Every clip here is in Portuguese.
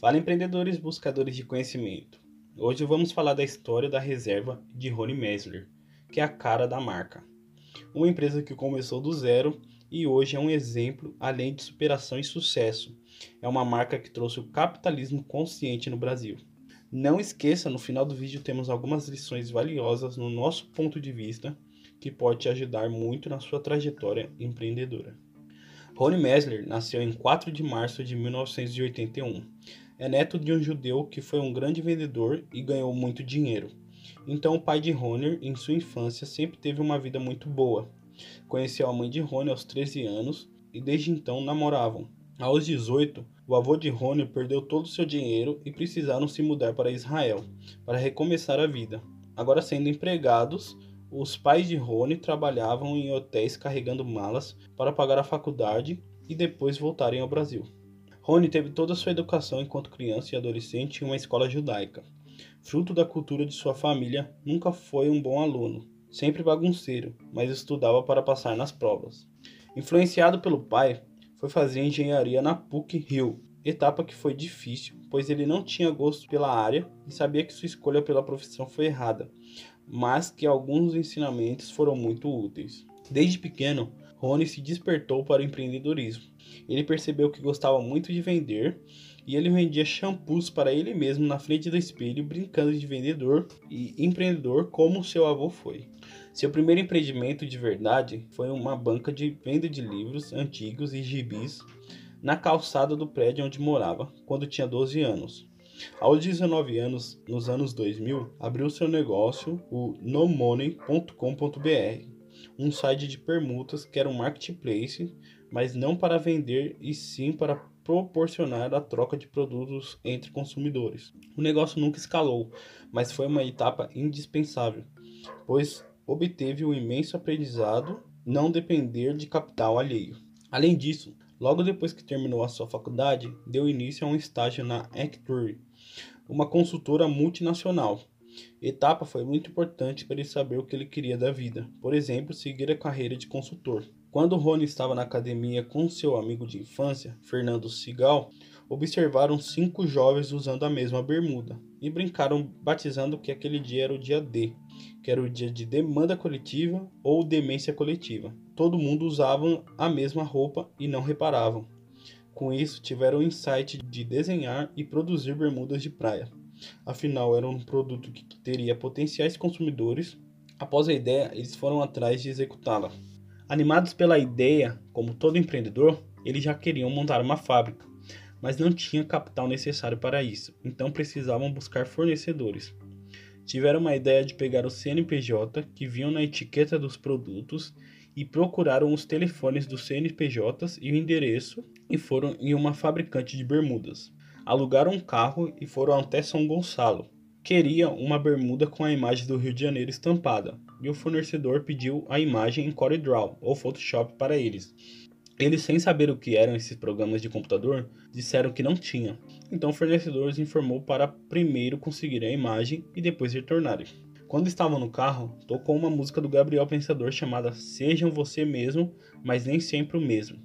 Fala empreendedores buscadores de conhecimento. Hoje vamos falar da história da reserva de Rony Messler, que é a cara da marca. Uma empresa que começou do zero e hoje é um exemplo além de superação e sucesso. É uma marca que trouxe o capitalismo consciente no Brasil. Não esqueça, no final do vídeo temos algumas lições valiosas no nosso ponto de vista que pode te ajudar muito na sua trajetória empreendedora. Rony Messler nasceu em 4 de março de 1981 é neto de um judeu que foi um grande vendedor e ganhou muito dinheiro. Então o pai de Rony, em sua infância, sempre teve uma vida muito boa. Conheceu a mãe de Rony aos 13 anos e desde então namoravam. Aos 18, o avô de Rony perdeu todo o seu dinheiro e precisaram se mudar para Israel para recomeçar a vida. Agora sendo empregados, os pais de Rony trabalhavam em hotéis carregando malas para pagar a faculdade e depois voltarem ao Brasil. Rony teve toda a sua educação enquanto criança e adolescente em uma escola judaica. Fruto da cultura de sua família, nunca foi um bom aluno, sempre bagunceiro, mas estudava para passar nas provas. Influenciado pelo pai, foi fazer engenharia na PUC-Rio, etapa que foi difícil, pois ele não tinha gosto pela área e sabia que sua escolha pela profissão foi errada, mas que alguns ensinamentos foram muito úteis. Desde pequeno, Rony se despertou para o empreendedorismo. Ele percebeu que gostava muito de vender e ele vendia shampoos para ele mesmo na frente do espelho, brincando de vendedor e empreendedor como seu avô foi. Seu primeiro empreendimento de verdade foi uma banca de venda de livros antigos e gibis na calçada do prédio onde morava, quando tinha 12 anos. Aos 19 anos, nos anos 2000, abriu seu negócio, o nomoney.com.br, um site de permutas que era um marketplace, mas não para vender e sim para proporcionar a troca de produtos entre consumidores. O negócio nunca escalou, mas foi uma etapa indispensável, pois obteve o imenso aprendizado não depender de capital alheio. Além disso, logo depois que terminou a sua faculdade, deu início a um estágio na Acture, uma consultora multinacional, Etapa foi muito importante para ele saber o que ele queria da vida, por exemplo, seguir a carreira de consultor. Quando Rony estava na academia com seu amigo de infância, Fernando Sigal, observaram cinco jovens usando a mesma bermuda e brincaram batizando que aquele dia era o dia D, que era o dia de demanda coletiva ou demência coletiva. Todo mundo usava a mesma roupa e não reparavam. Com isso, tiveram o insight de desenhar e produzir bermudas de praia. Afinal, era um produto que teria potenciais consumidores. Após a ideia, eles foram atrás de executá-la. Animados pela ideia, como todo empreendedor, eles já queriam montar uma fábrica, mas não tinha capital necessário para isso, então precisavam buscar fornecedores. Tiveram uma ideia de pegar o CNPJ que viam na etiqueta dos produtos e procuraram os telefones dos CNPJs e o endereço e foram em uma fabricante de bermudas alugaram um carro e foram até São Gonçalo. Queriam uma bermuda com a imagem do Rio de Janeiro estampada, e o fornecedor pediu a imagem em CorelDRAW ou Photoshop para eles. Eles, sem saber o que eram esses programas de computador, disseram que não tinha. Então o fornecedor os informou para primeiro conseguir a imagem e depois retornarem. Quando estavam no carro, tocou uma música do Gabriel Pensador chamada Sejam Você Mesmo, mas nem sempre o mesmo,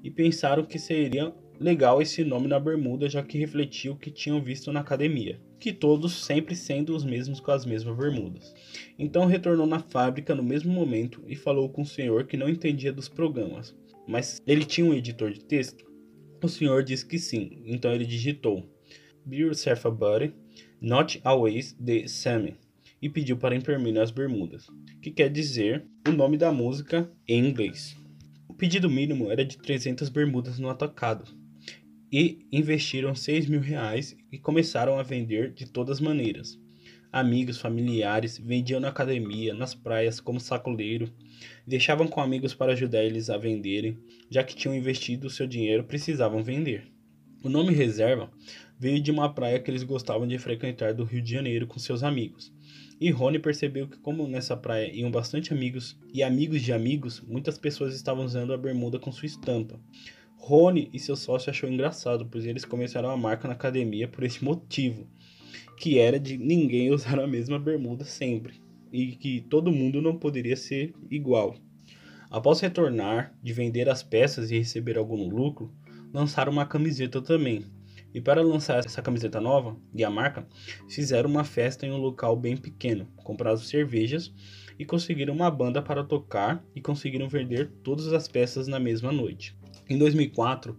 e pensaram que seria legal esse nome na bermuda, já que refletia o que tinham visto na academia, que todos sempre sendo os mesmos com as mesmas bermudas. Então retornou na fábrica no mesmo momento e falou com o senhor que não entendia dos programas, mas ele tinha um editor de texto. O senhor disse que sim, então ele digitou Be yourself a buddy, not always the same, e pediu para imprimir as bermudas, que quer dizer o nome da música em inglês. O pedido mínimo era de 300 bermudas no atacado, e investiram 6 mil reais e começaram a vender de todas maneiras. Amigos, familiares vendiam na academia, nas praias como sacoleiro, deixavam com amigos para ajudar eles a venderem, já que tinham investido o seu dinheiro, precisavam vender. O nome reserva veio de uma praia que eles gostavam de frequentar do Rio de Janeiro com seus amigos. E Rony percebeu que, como nessa praia iam bastante amigos e amigos de amigos, muitas pessoas estavam usando a bermuda com sua estampa. Rony e seu sócio achou engraçado, pois eles começaram a marca na academia por esse motivo, que era de ninguém usar a mesma bermuda sempre e que todo mundo não poderia ser igual. Após retornar de vender as peças e receber algum lucro, lançaram uma camiseta também. E para lançar essa camiseta nova e a marca, fizeram uma festa em um local bem pequeno, compraram cervejas e conseguiram uma banda para tocar e conseguiram vender todas as peças na mesma noite. Em 2004,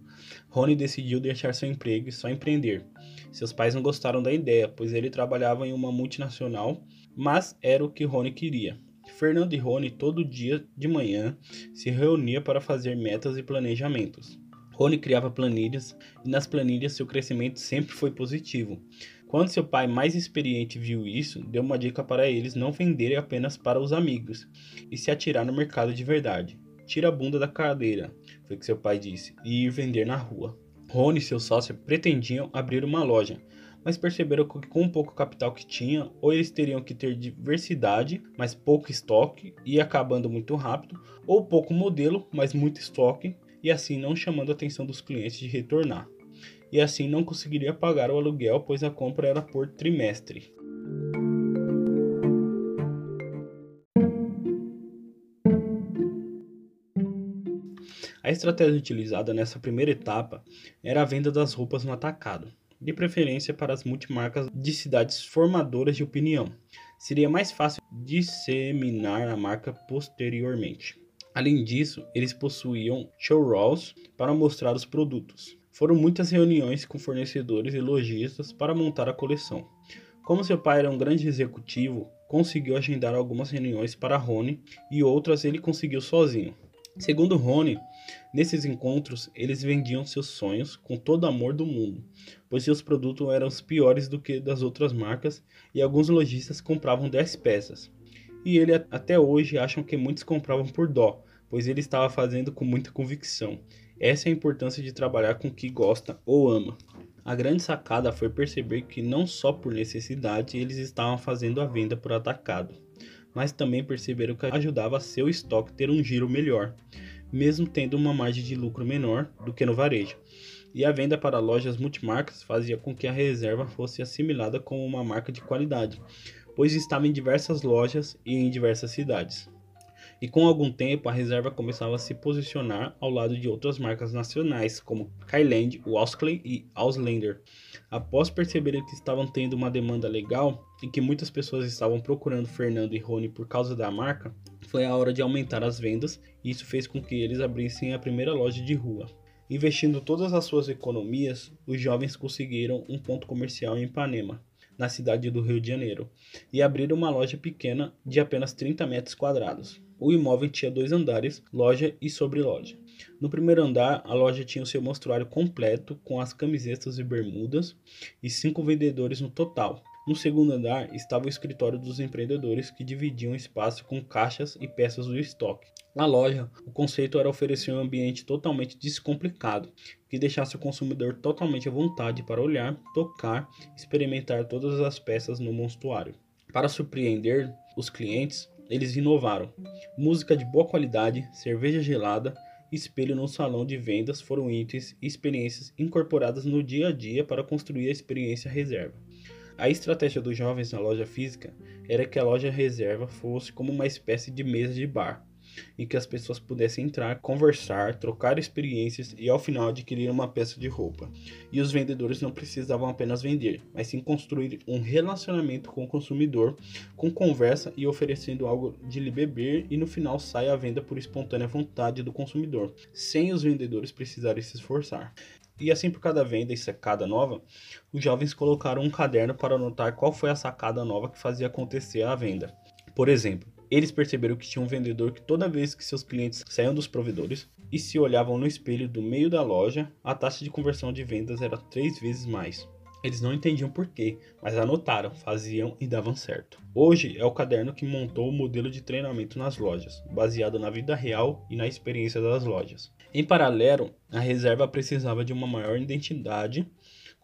Rony decidiu deixar seu emprego e só empreender. Seus pais não gostaram da ideia, pois ele trabalhava em uma multinacional, mas era o que Rony queria. Fernando e Rony todo dia de manhã se reuniam para fazer metas e planejamentos. Rony criava planilhas e nas planilhas seu crescimento sempre foi positivo. Quando seu pai mais experiente viu isso, deu uma dica para eles não venderem apenas para os amigos e se atirar no mercado de verdade. Tira a bunda da cadeira, foi o que seu pai disse, e ir vender na rua. Rony e seu sócio pretendiam abrir uma loja, mas perceberam que com o pouco capital que tinha, ou eles teriam que ter diversidade, mas pouco estoque e acabando muito rápido, ou pouco modelo, mas muito estoque e assim não chamando a atenção dos clientes de retornar. E assim não conseguiria pagar o aluguel, pois a compra era por trimestre. A estratégia utilizada nessa primeira etapa era a venda das roupas no atacado, de preferência para as multimarcas de cidades formadoras de opinião. Seria mais fácil disseminar a marca posteriormente. Além disso, eles possuíam showrooms para mostrar os produtos. Foram muitas reuniões com fornecedores e lojistas para montar a coleção. Como seu pai era um grande executivo, conseguiu agendar algumas reuniões para Rony e outras ele conseguiu sozinho. Segundo Rony, nesses encontros eles vendiam seus sonhos com todo amor do mundo, pois seus produtos eram os piores do que das outras marcas e alguns lojistas compravam 10 peças e ele até hoje acham que muitos compravam por dó, pois ele estava fazendo com muita convicção. Essa é a importância de trabalhar com o que gosta ou ama. A grande sacada foi perceber que não só por necessidade eles estavam fazendo a venda por atacado, mas também perceberam que ajudava seu estoque ter um giro melhor, mesmo tendo uma margem de lucro menor do que no varejo. E a venda para lojas multimarcas fazia com que a reserva fosse assimilada como uma marca de qualidade, pois estava em diversas lojas e em diversas cidades. E com algum tempo, a reserva começava a se posicionar ao lado de outras marcas nacionais, como Kyland, Waskley e Auslander. Após perceberem que estavam tendo uma demanda legal e que muitas pessoas estavam procurando Fernando e Rony por causa da marca, foi a hora de aumentar as vendas e isso fez com que eles abrissem a primeira loja de rua. Investindo todas as suas economias, os jovens conseguiram um ponto comercial em Ipanema, na cidade do Rio de Janeiro, e abriram uma loja pequena de apenas 30 metros quadrados. O imóvel tinha dois andares, loja e sobreloja. No primeiro andar, a loja tinha o seu mostruário completo, com as camisetas e bermudas, e cinco vendedores no total. No segundo andar estava o escritório dos empreendedores que dividiam espaço com caixas e peças do estoque. Na loja, o conceito era oferecer um ambiente totalmente descomplicado, que deixasse o consumidor totalmente à vontade para olhar, tocar, experimentar todas as peças no monstruário. Para surpreender os clientes, eles inovaram. Música de boa qualidade, cerveja gelada, espelho no salão de vendas foram itens e experiências incorporadas no dia a dia para construir a experiência reserva. A estratégia dos jovens na loja física era que a loja reserva fosse como uma espécie de mesa de bar, em que as pessoas pudessem entrar, conversar, trocar experiências e ao final adquirir uma peça de roupa. E os vendedores não precisavam apenas vender, mas sim construir um relacionamento com o consumidor, com conversa e oferecendo algo de lhe beber e no final sai a venda por espontânea vontade do consumidor, sem os vendedores precisarem se esforçar. E assim por cada venda e sacada nova, os jovens colocaram um caderno para anotar qual foi a sacada nova que fazia acontecer a venda. Por exemplo, eles perceberam que tinha um vendedor que toda vez que seus clientes saíam dos provedores e se olhavam no espelho do meio da loja, a taxa de conversão de vendas era três vezes mais. Eles não entendiam porquê, mas anotaram, faziam e davam certo. Hoje é o caderno que montou o modelo de treinamento nas lojas, baseado na vida real e na experiência das lojas. Em paralelo, a reserva precisava de uma maior identidade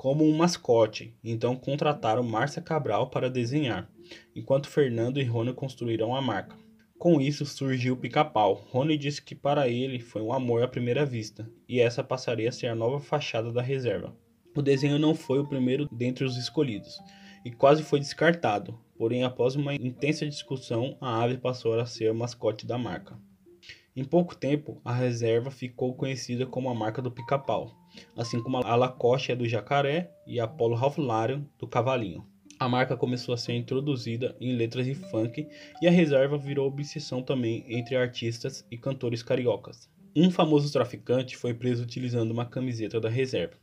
como um mascote, então contrataram Márcia Cabral para desenhar, enquanto Fernando e Rony construíram a marca. Com isso surgiu o pica-pau. Rony disse que para ele foi um amor à primeira vista, e essa passaria a ser a nova fachada da reserva. O desenho não foi o primeiro dentre os escolhidos, e quase foi descartado, porém após uma intensa discussão, a ave passou a ser o mascote da marca. Em pouco tempo, a reserva ficou conhecida como a marca do pica-pau, assim como a Lacoste é do jacaré e a Polo Ralph Lauren do cavalinho. A marca começou a ser introduzida em letras de funk e a reserva virou obsessão também entre artistas e cantores cariocas. Um famoso traficante foi preso utilizando uma camiseta da reserva.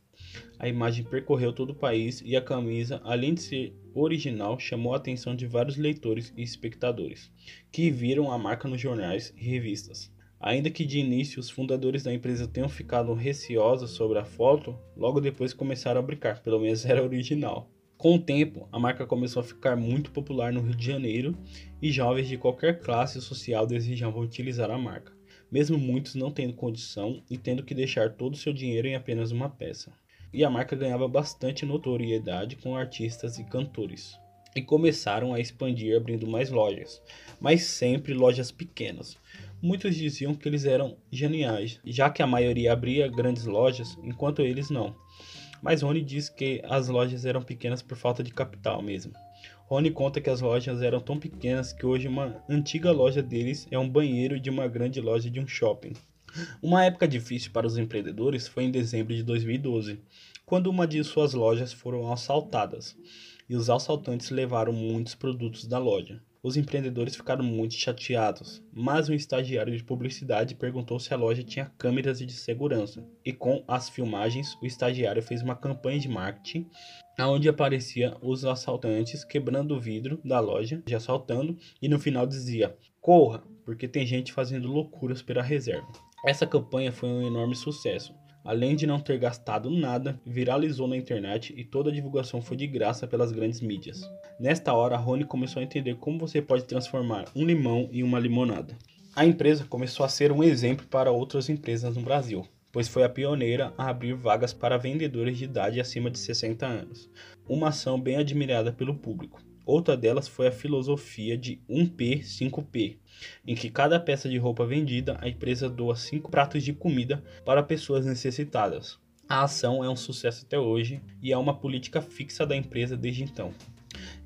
A imagem percorreu todo o país e a camisa, além de ser original, chamou a atenção de vários leitores e espectadores, que viram a marca nos jornais e revistas. Ainda que de início os fundadores da empresa tenham ficado receosos sobre a foto, logo depois começaram a brincar, pelo menos era original. Com o tempo, a marca começou a ficar muito popular no Rio de Janeiro e jovens de qualquer classe social desejavam utilizar a marca, mesmo muitos não tendo condição e tendo que deixar todo o seu dinheiro em apenas uma peça. E a marca ganhava bastante notoriedade com artistas e cantores. E começaram a expandir abrindo mais lojas, mas sempre lojas pequenas, Muitos diziam que eles eram geniais, já que a maioria abria grandes lojas, enquanto eles não. Mas Rony diz que as lojas eram pequenas por falta de capital mesmo. Rony conta que as lojas eram tão pequenas que hoje uma antiga loja deles é um banheiro de uma grande loja de um shopping. Uma época difícil para os empreendedores foi em dezembro de 2012, quando uma de suas lojas foram assaltadas e os assaltantes levaram muitos produtos da loja. Os empreendedores ficaram muito chateados, mas um estagiário de publicidade perguntou se a loja tinha câmeras de segurança. E com as filmagens, o estagiário fez uma campanha de marketing onde aparecia os assaltantes quebrando o vidro da loja, já assaltando, e no final dizia: "Corra, porque tem gente fazendo loucuras pela reserva". Essa campanha foi um enorme sucesso além de não ter gastado nada, viralizou na internet e toda a divulgação foi de graça pelas grandes mídias. Nesta hora, Rony começou a entender como você pode transformar um limão em uma limonada. A empresa começou a ser um exemplo para outras empresas no Brasil, pois foi a pioneira a abrir vagas para vendedores de idade acima de 60 anos, uma ação bem admirada pelo público. Outra delas foi a filosofia de 1P 5P, em que cada peça de roupa vendida, a empresa doa 5 pratos de comida para pessoas necessitadas. A ação é um sucesso até hoje e é uma política fixa da empresa desde então.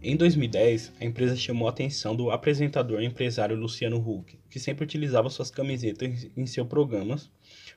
Em 2010, a empresa chamou a atenção do apresentador e empresário Luciano Huck, que sempre utilizava suas camisetas em seus programas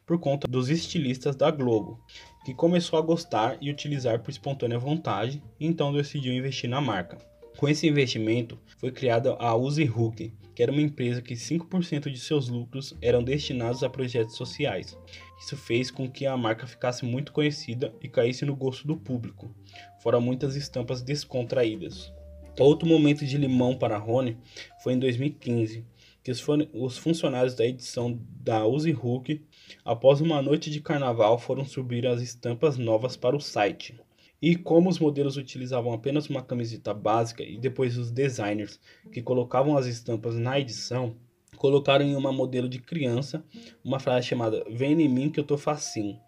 por conta dos estilistas da Globo, que começou a gostar e utilizar por espontânea vontade, e então decidiu investir na marca. Com esse investimento, foi criada a Uzi Hook, que era uma empresa que 5% de seus lucros eram destinados a projetos sociais. Isso fez com que a marca ficasse muito conhecida e caísse no gosto do público, fora muitas estampas descontraídas. Outro momento de limão para Rony foi em 2015, que os funcionários da edição da Uzi Hook, após uma noite de carnaval, foram subir as estampas novas para o site. E como os modelos utilizavam apenas uma camiseta básica e depois os designers que colocavam as estampas na edição, colocaram em uma modelo de criança uma frase chamada Vem em mim que eu tô facinho.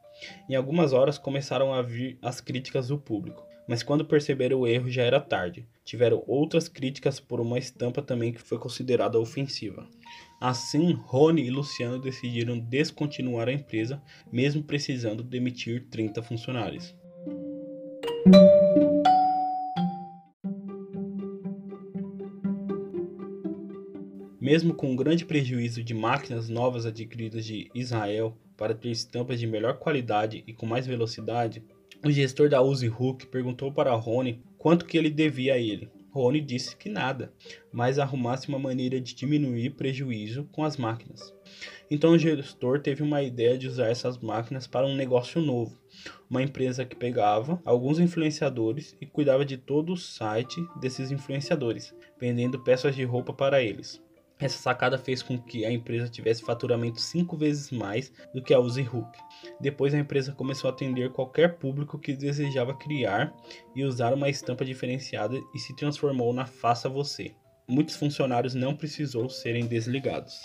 Em algumas horas começaram a vir as críticas do público, mas quando perceberam o erro já era tarde. Tiveram outras críticas por uma estampa também que foi considerada ofensiva. Assim, Rony e Luciano decidiram descontinuar a empresa, mesmo precisando demitir 30 funcionários. Mesmo com um grande prejuízo de máquinas novas adquiridas de Israel para ter estampas de melhor qualidade e com mais velocidade, o gestor da Uzi Hook perguntou para Rony quanto que ele devia a ele. Rony disse que nada, mas arrumasse uma maneira de diminuir prejuízo com as máquinas. Então o gestor teve uma ideia de usar essas máquinas para um negócio novo, uma empresa que pegava alguns influenciadores e cuidava de todo o site desses influenciadores, vendendo peças de roupa para eles. Essa sacada fez com que a empresa tivesse faturamento cinco vezes mais do que a Uzi Hook. Depois a empresa começou a atender qualquer público que desejava criar e usar uma estampa diferenciada e se transformou na Faça Você. Muitos funcionários não precisou serem desligados.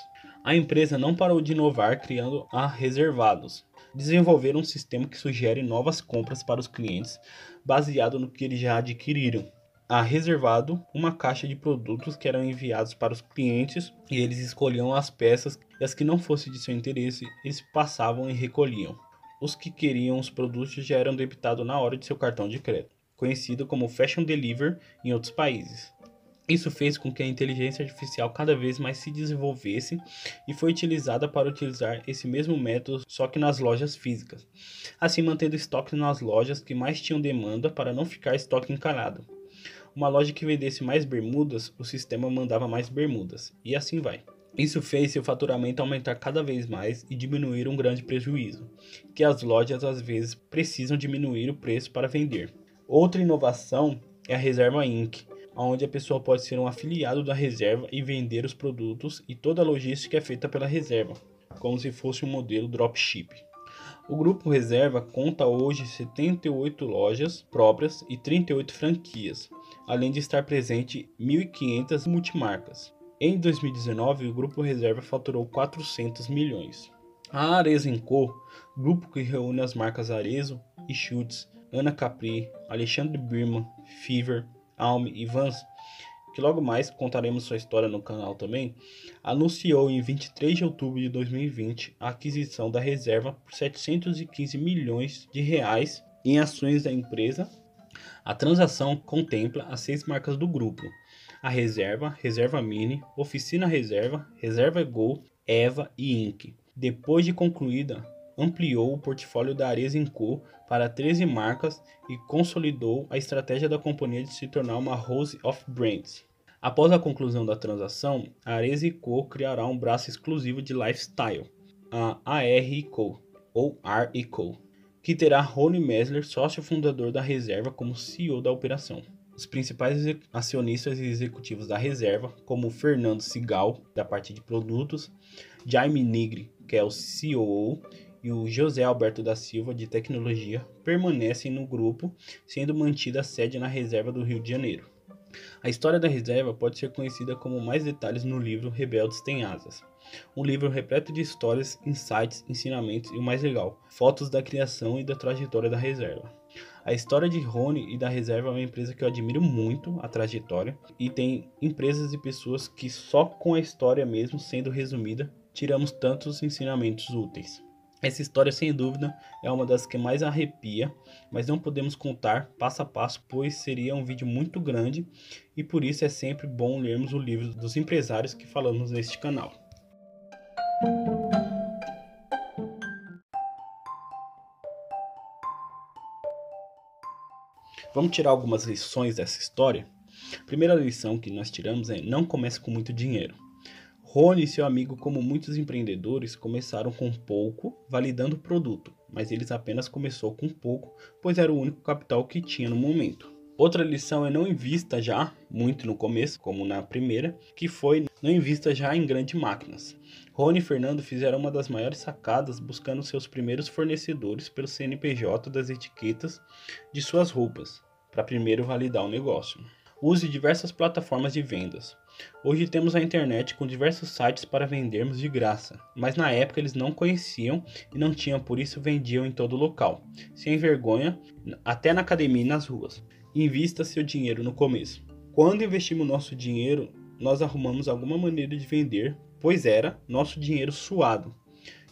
A empresa não parou de inovar criando a Reservados. Desenvolveram um sistema que sugere novas compras para os clientes baseado no que eles já adquiriram. A Reservado uma caixa de produtos que eram enviados para os clientes e eles escolhiam as peças e as que não fossem de seu interesse eles passavam e recolhiam. Os que queriam os produtos já eram debitados na hora de seu cartão de crédito, conhecido como Fashion Deliver em outros países. Isso fez com que a inteligência artificial cada vez mais se desenvolvesse e foi utilizada para utilizar esse mesmo método só que nas lojas físicas, assim mantendo estoque nas lojas que mais tinham demanda para não ficar estoque encalhado. Uma loja que vendesse mais bermudas, o sistema mandava mais bermudas, e assim vai. Isso fez seu faturamento aumentar cada vez mais e diminuir um grande prejuízo, que as lojas às vezes precisam diminuir o preço para vender. Outra inovação é a Reserva Inc., onde a pessoa pode ser um afiliado da reserva e vender os produtos e toda a logística é feita pela reserva, como se fosse um modelo dropship. O grupo Reserva conta hoje 78 lojas próprias e 38 franquias, além de estar presente 1.500 multimarcas. Em 2019, o grupo Reserva faturou 400 milhões. A Arezzo Co, grupo que reúne as marcas Arezzo e Schutz, Ana Capri, Alexandre Birman, Fever, Alme e Vans, que logo mais contaremos sua história no canal também, anunciou em 23 de outubro de 2020 a aquisição da reserva por 715 milhões de reais em ações da empresa. A transação contempla as seis marcas do grupo: a Reserva, Reserva Mini, Oficina Reserva, Reserva Gol, Eva e Inc. Depois de concluída, ampliou o portfólio da Arezzo Co para 13 marcas e consolidou a estratégia da companhia de se tornar uma House of Brands. Após a conclusão da transação, a Arezzo Co criará um braço exclusivo de lifestyle, a AR Co ou R Co, que terá Rony Messler, sócio fundador da reserva, como CEO da operação. Os principais acionistas e executivos da reserva, como Fernando Sigal, da parte de produtos, Jaime Nigri, que é o CEO, e o José Alberto da Silva, de Tecnologia, permanecem no grupo, sendo mantida a sede na reserva do Rio de Janeiro. A história da reserva pode ser conhecida como mais detalhes no livro Rebeldes Têm Asas, um livro repleto de histórias, insights, ensinamentos e o mais legal, fotos da criação e da trajetória da reserva. A história de Rony e da Reserva é uma empresa que eu admiro muito a trajetória e tem empresas e pessoas que só com a história mesmo sendo resumida tiramos tantos ensinamentos úteis. Essa história, sem dúvida, é uma das que mais arrepia, mas não podemos contar passo a passo, pois seria um vídeo muito grande e por isso é sempre bom lermos o livro dos empresários que falamos neste canal. Vamos tirar algumas lições dessa história? A primeira lição que nós tiramos é não comece com muito dinheiro. Rony e seu amigo, como muitos empreendedores, começaram com pouco, validando o produto, mas eles apenas começou com pouco, pois era o único capital que tinha no momento. Outra lição é não invista já muito no começo, como na primeira, que foi não invista já em grandes máquinas. Rony e Fernando fizeram uma das maiores sacadas buscando seus primeiros fornecedores pelo CNPJ das etiquetas de suas roupas, para primeiro validar o negócio. Use diversas plataformas de vendas. Hoje temos a internet com diversos sites para vendermos de graça, mas na época eles não conheciam e não tinham, por isso vendiam em todo local, sem vergonha, até na academia e nas ruas. Invista seu dinheiro no começo. Quando investimos nosso dinheiro, nós arrumamos alguma maneira de vender, pois era nosso dinheiro suado,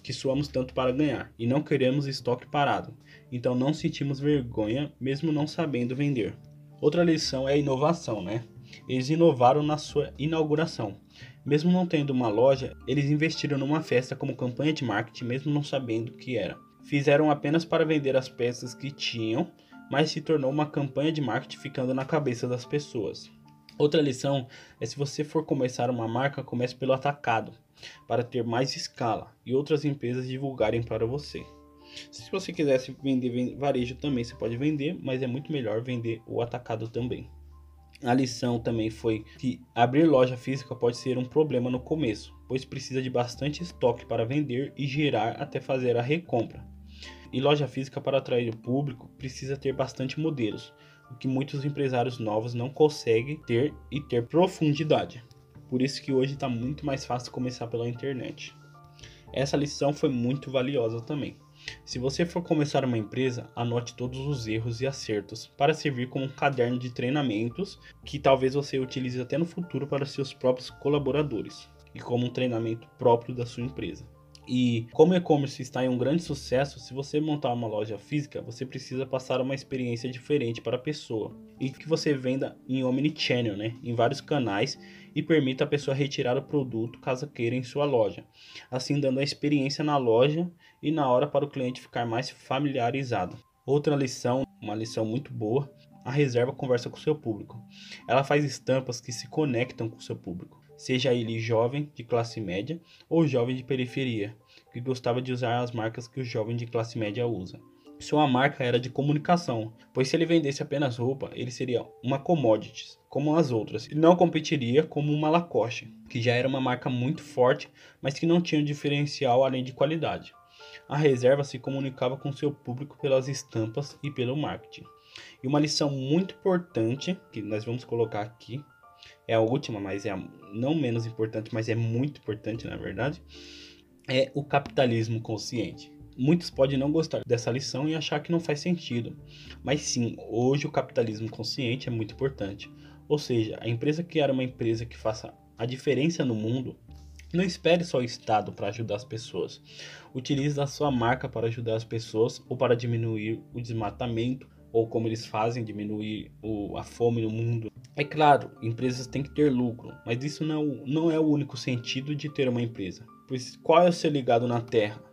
que suamos tanto para ganhar, e não queremos estoque parado, então não sentimos vergonha mesmo não sabendo vender. Outra lição é a inovação, né? Eles inovaram na sua inauguração. Mesmo não tendo uma loja, eles investiram numa festa como campanha de marketing, mesmo não sabendo o que era. Fizeram apenas para vender as peças que tinham, mas se tornou uma campanha de marketing ficando na cabeça das pessoas. Outra lição é se você for começar uma marca, comece pelo atacado, para ter mais escala e outras empresas divulgarem para você. Se você quisesse vender varejo também, você pode vender, mas é muito melhor vender o atacado também. A lição também foi que abrir loja física pode ser um problema no começo, pois precisa de bastante estoque para vender e gerar até fazer a recompra. E loja física para atrair o público precisa ter bastante modelos, o que muitos empresários novos não conseguem ter e ter profundidade. Por isso que hoje está muito mais fácil começar pela internet. Essa lição foi muito valiosa também. Se você for começar uma empresa, anote todos os erros e acertos para servir como um caderno de treinamentos que talvez você utilize até no futuro para seus próprios colaboradores e como um treinamento próprio da sua empresa. E como o e-commerce está em um grande sucesso, se você montar uma loja física, você precisa passar uma experiência diferente para a pessoa. E que você venda em omnichannel, né? Em vários canais e permita a pessoa retirar o produto caso queira em sua loja. Assim dando a experiência na loja e na hora para o cliente ficar mais familiarizado. Outra lição, uma lição muito boa, a reserva conversa com seu público. Ela faz estampas que se conectam com seu público seja ele jovem de classe média ou jovem de periferia, que gostava de usar as marcas que o jovem de classe média usa. Sua marca era de comunicação, pois se ele vendesse apenas roupa, ele seria uma commodity, como as outras, e não competiria como uma Lacoste, que já era uma marca muito forte, mas que não tinha um diferencial além de qualidade. A reserva se comunicava com seu público pelas estampas e pelo marketing. E uma lição muito importante que nós vamos colocar aqui é a última, mas é a não menos importante, mas é muito importante na verdade, é o capitalismo consciente. Muitos podem não gostar dessa lição e achar que não faz sentido, mas sim, hoje o capitalismo consciente é muito importante. Ou seja, a empresa criar uma empresa que faça a diferença no mundo, não espere só o Estado para ajudar as pessoas. Utilize a sua marca para ajudar as pessoas ou para diminuir o desmatamento ou como eles fazem diminuir o, a fome no mundo. É claro, empresas têm que ter lucro, mas isso não, não é o único sentido de ter uma empresa. Pois qual é o ser ligado na terra?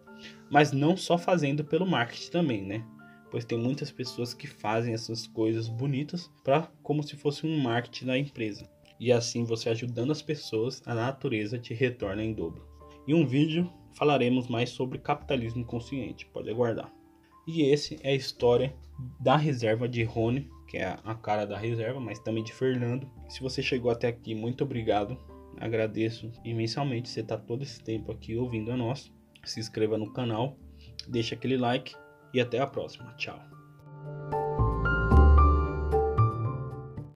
Mas não só fazendo pelo marketing também, né? Pois tem muitas pessoas que fazem essas coisas bonitas para como se fosse um marketing da empresa. E assim você ajudando as pessoas, a natureza te retorna em dobro. Em um vídeo falaremos mais sobre capitalismo consciente, pode aguardar. E esse é a história da reserva de Rony, que é a cara da reserva, mas também de Fernando. Se você chegou até aqui, muito obrigado. Agradeço imensamente você estar tá todo esse tempo aqui ouvindo a nós. Se inscreva no canal, deixa aquele like e até a próxima. Tchau.